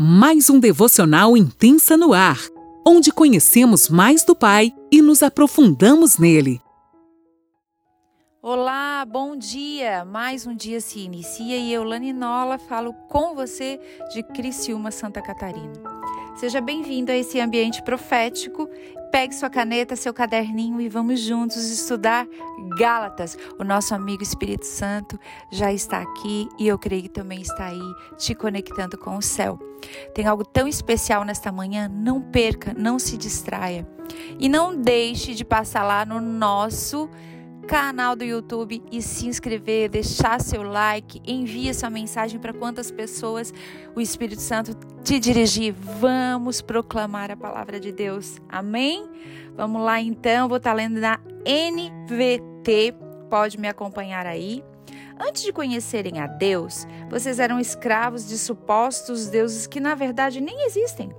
mais um devocional intensa no ar, onde conhecemos mais do Pai e nos aprofundamos nele. Olá, bom dia! Mais um dia se inicia e eu, Lani Nola, falo com você de Criciúma, Santa Catarina. Seja bem-vindo a esse ambiente profético. Pegue sua caneta, seu caderninho e vamos juntos estudar Gálatas. O nosso amigo Espírito Santo já está aqui e eu creio que também está aí te conectando com o céu. Tem algo tão especial nesta manhã, não perca, não se distraia. E não deixe de passar lá no nosso canal do YouTube e se inscrever, deixar seu like, envie sua mensagem para quantas pessoas o Espírito Santo te dirigir. Vamos proclamar a palavra de Deus. Amém? Vamos lá então, vou estar tá lendo na NVT. Pode me acompanhar aí. Antes de conhecerem a Deus, vocês eram escravos de supostos deuses que na verdade nem existem.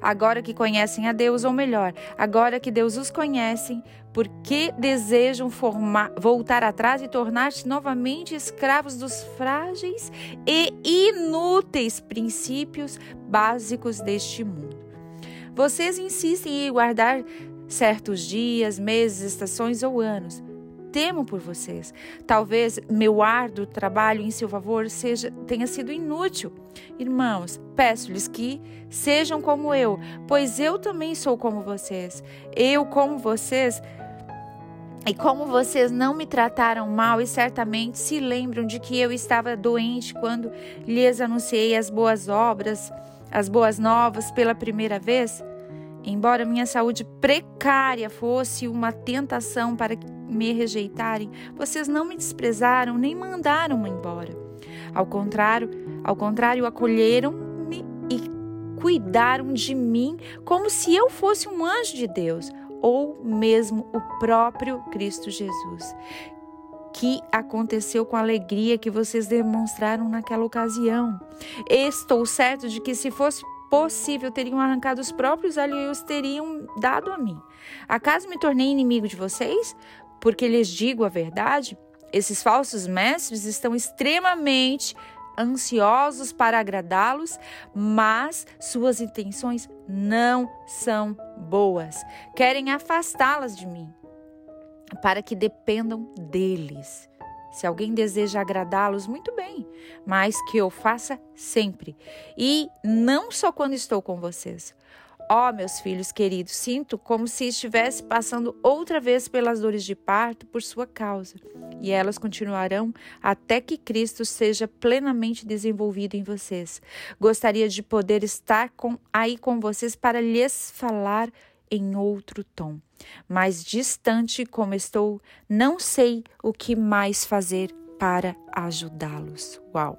Agora que conhecem a Deus, ou melhor, agora que Deus os conhece, por que desejam formar, voltar atrás e tornar-se novamente escravos dos frágeis e inúteis princípios básicos deste mundo? Vocês insistem em guardar certos dias, meses, estações ou anos temo por vocês. Talvez meu árduo trabalho em seu favor seja, tenha sido inútil. Irmãos, peço-lhes que sejam como eu, pois eu também sou como vocês. Eu, como vocês, e como vocês não me trataram mal e certamente se lembram de que eu estava doente quando lhes anunciei as boas obras, as boas novas pela primeira vez, embora minha saúde precária fosse uma tentação para me rejeitarem, vocês não me desprezaram nem mandaram-me embora. Ao contrário, ao contrário, acolheram-me e cuidaram de mim como se eu fosse um anjo de Deus ou mesmo o próprio Cristo Jesus. Que aconteceu com a alegria que vocês demonstraram naquela ocasião. Estou certo de que se fosse possível teriam arrancado os próprios olhos e os teriam dado a mim. Acaso me tornei inimigo de vocês? Porque lhes digo a verdade, esses falsos mestres estão extremamente ansiosos para agradá-los, mas suas intenções não são boas. Querem afastá-las de mim, para que dependam deles. Se alguém deseja agradá-los, muito bem, mas que eu faça sempre e não só quando estou com vocês. Ó, oh, meus filhos queridos, sinto como se estivesse passando outra vez pelas dores de parto por sua causa, e elas continuarão até que Cristo seja plenamente desenvolvido em vocês. Gostaria de poder estar com, aí com vocês para lhes falar em outro tom. Mas distante como estou, não sei o que mais fazer para ajudá-los. Uau,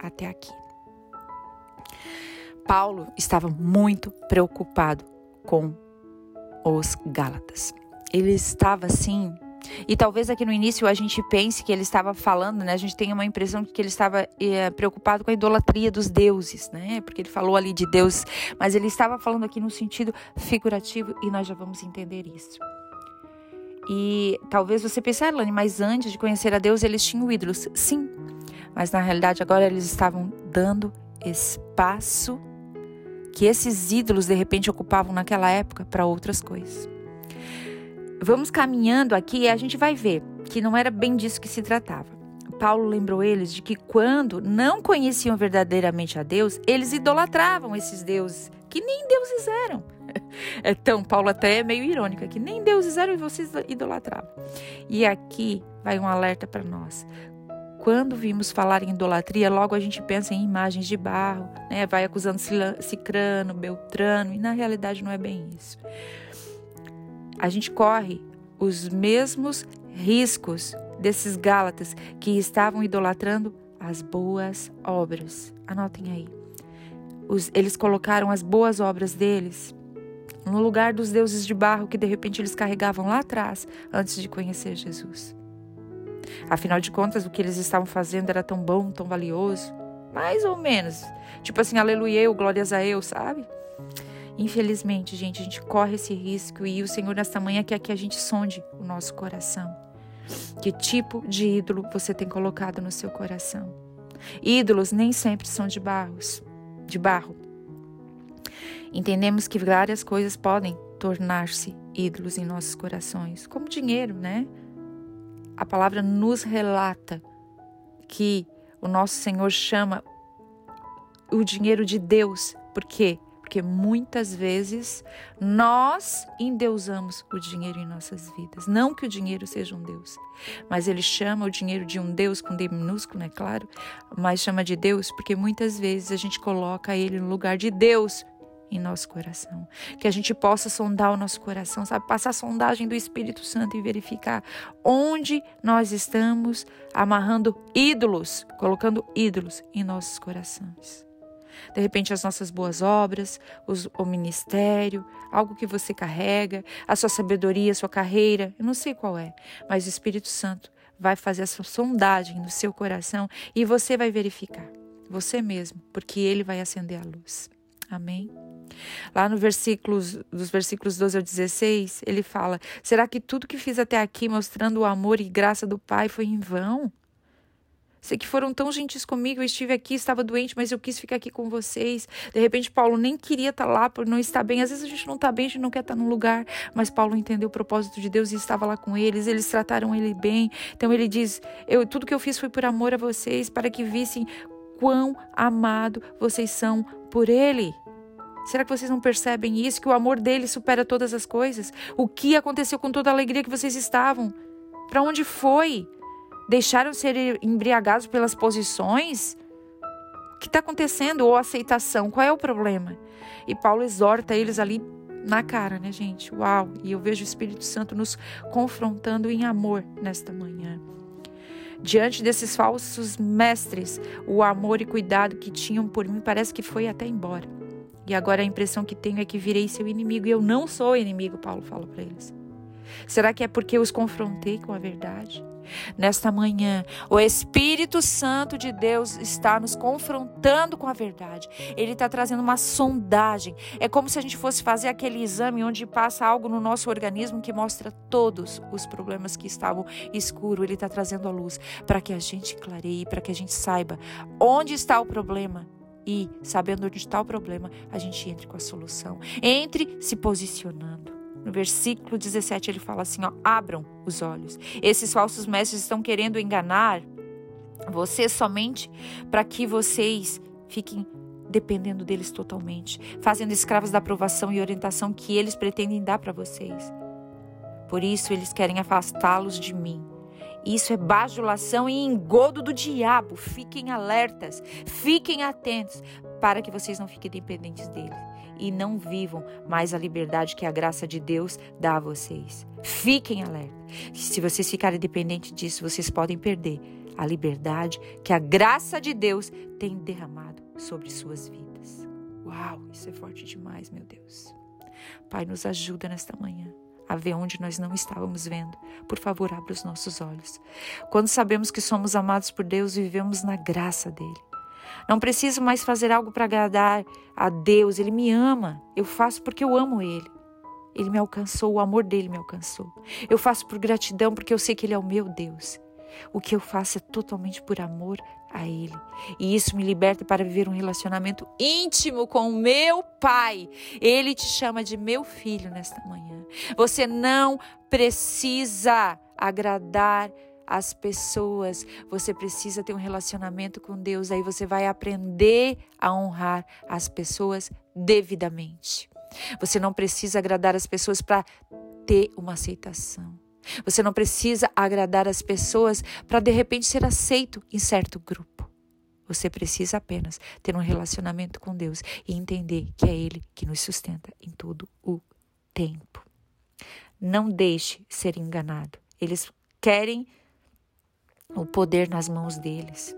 até aqui. Paulo estava muito preocupado com os Gálatas. Ele estava assim, e talvez aqui no início a gente pense que ele estava falando, né? A gente tem uma impressão de que ele estava é, preocupado com a idolatria dos deuses, né? Porque ele falou ali de Deus, mas ele estava falando aqui no sentido figurativo e nós já vamos entender isso. E talvez você pense, ah, Lani, mas antes de conhecer a Deus eles tinham ídolos. Sim, mas na realidade agora eles estavam dando espaço que esses ídolos de repente ocupavam naquela época para outras coisas. Vamos caminhando aqui e a gente vai ver que não era bem disso que se tratava. Paulo lembrou eles de que quando não conheciam verdadeiramente a Deus, eles idolatravam esses deuses, que nem deuses eram. Então, Paulo até é meio irônico, que nem deuses eram e vocês idolatravam. E aqui vai um alerta para nós quando vimos falar em idolatria, logo a gente pensa em imagens de barro, né? vai acusando Cicrano, Beltrano, e na realidade não é bem isso. A gente corre os mesmos riscos desses Gálatas que estavam idolatrando as boas obras. Anotem aí. Os, eles colocaram as boas obras deles no lugar dos deuses de barro que de repente eles carregavam lá atrás, antes de conhecer Jesus. Afinal de contas, o que eles estavam fazendo era tão bom, tão valioso. Mais ou menos. Tipo assim, aleluia, eu, glórias a eu, sabe? Infelizmente, gente, a gente corre esse risco e o Senhor nesta manhã quer que a gente sonde o nosso coração. Que tipo de ídolo você tem colocado no seu coração? Ídolos nem sempre são de barros, de barro. Entendemos que várias coisas podem tornar-se ídolos em nossos corações, como dinheiro, né? A palavra nos relata que o nosso Senhor chama o dinheiro de Deus. Por quê? Porque muitas vezes nós endeusamos o dinheiro em nossas vidas. Não que o dinheiro seja um Deus, mas ele chama o dinheiro de um Deus com D minúsculo, é claro, mas chama de Deus porque muitas vezes a gente coloca ele no lugar de Deus em nosso coração. Que a gente possa sondar o nosso coração, sabe? Passar a sondagem do Espírito Santo e verificar onde nós estamos amarrando ídolos, colocando ídolos em nossos corações. De repente, as nossas boas obras, os, o ministério, algo que você carrega, a sua sabedoria, a sua carreira, eu não sei qual é, mas o Espírito Santo vai fazer essa sondagem no seu coração e você vai verificar, você mesmo, porque ele vai acender a luz. Amém? Lá no versículos, dos versículos 12 ao 16, ele fala: Será que tudo que fiz até aqui, mostrando o amor e graça do Pai, foi em vão? Sei que foram tão gentis comigo, eu estive aqui, estava doente, mas eu quis ficar aqui com vocês. De repente, Paulo nem queria estar lá por não estar bem. Às vezes a gente não está bem, a gente não quer estar num lugar, mas Paulo entendeu o propósito de Deus e estava lá com eles, eles trataram ele bem. Então ele diz: eu, Tudo que eu fiz foi por amor a vocês, para que vissem quão amado vocês são por ele. Será que vocês não percebem isso? Que o amor dele supera todas as coisas? O que aconteceu com toda a alegria que vocês estavam? Para onde foi? Deixaram ser embriagados pelas posições? O que está acontecendo? Ou aceitação? Qual é o problema? E Paulo exorta eles ali na cara, né, gente? Uau! E eu vejo o Espírito Santo nos confrontando em amor nesta manhã. Diante desses falsos mestres, o amor e cuidado que tinham por mim parece que foi até embora. E agora a impressão que tenho é que virei seu inimigo e eu não sou inimigo, Paulo fala para eles. Será que é porque eu os confrontei com a verdade? Nesta manhã, o Espírito Santo de Deus está nos confrontando com a verdade. Ele está trazendo uma sondagem. É como se a gente fosse fazer aquele exame onde passa algo no nosso organismo que mostra todos os problemas que estavam escuros. Ele está trazendo a luz para que a gente clareie, para que a gente saiba onde está o problema e, sabendo onde está o problema, a gente entre com a solução. Entre se posicionando. No versículo 17 ele fala assim: ó, abram os olhos. Esses falsos mestres estão querendo enganar vocês somente para que vocês fiquem dependendo deles totalmente, fazendo escravos da aprovação e orientação que eles pretendem dar para vocês. Por isso eles querem afastá-los de mim. Isso é bajulação e engodo do diabo. Fiquem alertas, fiquem atentos para que vocês não fiquem dependentes deles e não vivam mais a liberdade que a graça de Deus dá a vocês. Fiquem alerta. Se vocês ficarem dependentes disso, vocês podem perder a liberdade que a graça de Deus tem derramado sobre suas vidas. Uau, isso é forte demais, meu Deus. Pai, nos ajuda nesta manhã a ver onde nós não estávamos vendo. Por favor, abra os nossos olhos. Quando sabemos que somos amados por Deus, vivemos na graça dele. Não preciso mais fazer algo para agradar a Deus. Ele me ama. Eu faço porque eu amo Ele. Ele me alcançou, o amor dele me alcançou. Eu faço por gratidão porque eu sei que Ele é o meu Deus. O que eu faço é totalmente por amor a Ele. E isso me liberta para viver um relacionamento íntimo com o meu Pai. Ele te chama de meu filho nesta manhã. Você não precisa agradar as pessoas. Você precisa ter um relacionamento com Deus, aí você vai aprender a honrar as pessoas devidamente. Você não precisa agradar as pessoas para ter uma aceitação. Você não precisa agradar as pessoas para de repente ser aceito em certo grupo. Você precisa apenas ter um relacionamento com Deus e entender que é Ele que nos sustenta em todo o tempo. Não deixe ser enganado. Eles querem o poder nas mãos deles.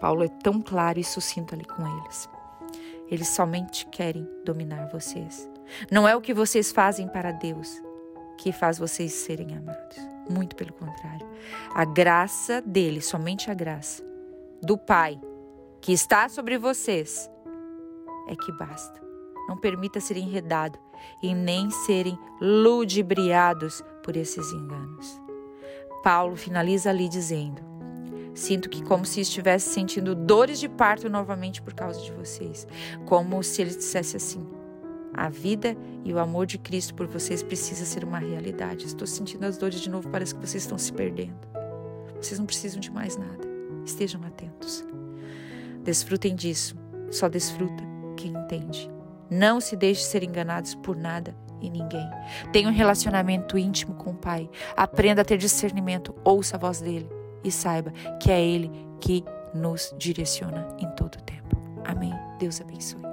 Paulo é tão claro e sucinto ali com eles. Eles somente querem dominar vocês. Não é o que vocês fazem para Deus que faz vocês serem amados. Muito pelo contrário. A graça dele, somente a graça do Pai que está sobre vocês é que basta. Não permita ser enredado e nem serem ludibriados por esses enganos. Paulo finaliza ali dizendo: Sinto que como se estivesse sentindo dores de parto novamente por causa de vocês, como se ele dissesse assim: A vida e o amor de Cristo por vocês precisa ser uma realidade. Estou sentindo as dores de novo, parece que vocês estão se perdendo. Vocês não precisam de mais nada. Estejam atentos. Desfrutem disso. Só desfruta quem entende. Não se deixe ser enganados por nada e ninguém. Tenha um relacionamento íntimo com o Pai. Aprenda a ter discernimento. Ouça a voz dele e saiba que é ele que nos direciona em todo o tempo. Amém. Deus abençoe.